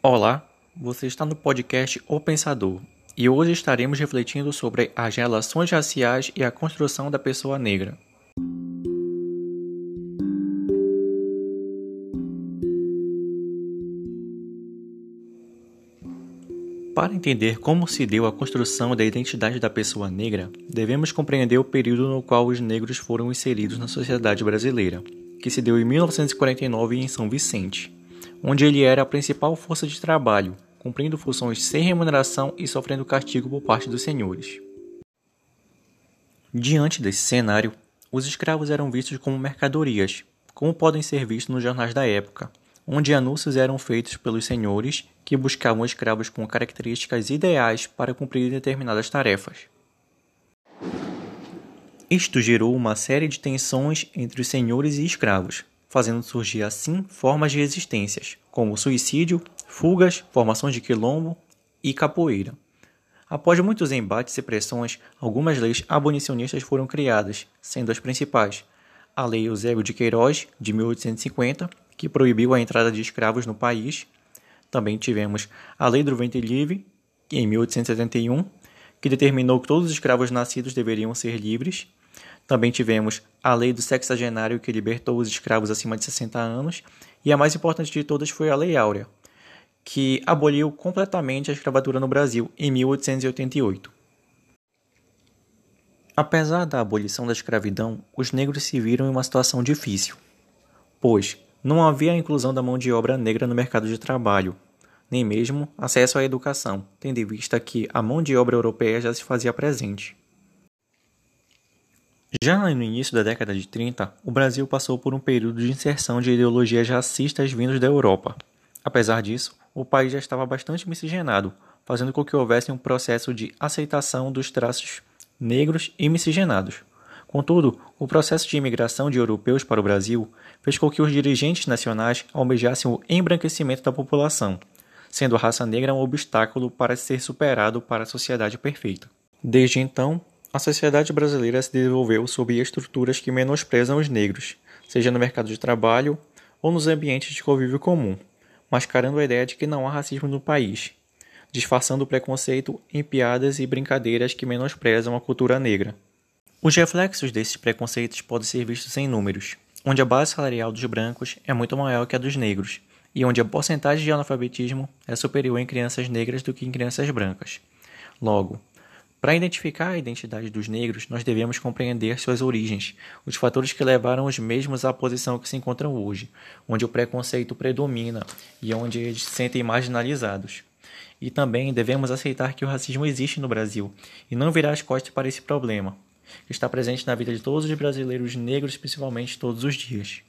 Olá, você está no podcast O Pensador e hoje estaremos refletindo sobre as relações raciais e a construção da pessoa negra. Para entender como se deu a construção da identidade da pessoa negra, devemos compreender o período no qual os negros foram inseridos na sociedade brasileira, que se deu em 1949 em São Vicente onde ele era a principal força de trabalho, cumprindo funções sem remuneração e sofrendo castigo por parte dos senhores. Diante desse cenário, os escravos eram vistos como mercadorias, como podem ser vistos nos jornais da época, onde anúncios eram feitos pelos senhores que buscavam escravos com características ideais para cumprir determinadas tarefas. Isto gerou uma série de tensões entre os senhores e escravos, fazendo surgir assim formas de resistências, como suicídio, fugas, formações de quilombo e capoeira. Após muitos embates e pressões, algumas leis abolicionistas foram criadas, sendo as principais a Lei Eusébio de Queiroz, de 1850, que proibiu a entrada de escravos no país. Também tivemos a Lei do Ventre Livre, em 1871, que determinou que todos os escravos nascidos deveriam ser livres. Também tivemos a lei do sexagenário que libertou os escravos acima de 60 anos, e a mais importante de todas foi a Lei Áurea, que aboliu completamente a escravatura no Brasil em 1888. Apesar da abolição da escravidão, os negros se viram em uma situação difícil, pois não havia a inclusão da mão de obra negra no mercado de trabalho, nem mesmo acesso à educação, tendo em vista que a mão de obra europeia já se fazia presente. Já no início da década de 30, o Brasil passou por um período de inserção de ideologias racistas vindas da Europa. Apesar disso, o país já estava bastante miscigenado, fazendo com que houvesse um processo de aceitação dos traços negros e miscigenados. Contudo, o processo de imigração de europeus para o Brasil fez com que os dirigentes nacionais almejassem o embranquecimento da população, sendo a raça negra um obstáculo para ser superado para a sociedade perfeita. Desde então, a sociedade brasileira se desenvolveu sob estruturas que menosprezam os negros, seja no mercado de trabalho ou nos ambientes de convívio comum, mascarando a ideia de que não há racismo no país, disfarçando o preconceito em piadas e brincadeiras que menosprezam a cultura negra. Os reflexos desses preconceitos podem ser vistos em números, onde a base salarial dos brancos é muito maior que a dos negros, e onde a porcentagem de analfabetismo é superior em crianças negras do que em crianças brancas. Logo, para identificar a identidade dos negros, nós devemos compreender suas origens, os fatores que levaram os mesmos à posição que se encontram hoje, onde o preconceito predomina e onde eles se sentem marginalizados. E também devemos aceitar que o racismo existe no Brasil e não virar as costas para esse problema, que está presente na vida de todos os brasileiros negros, principalmente todos os dias.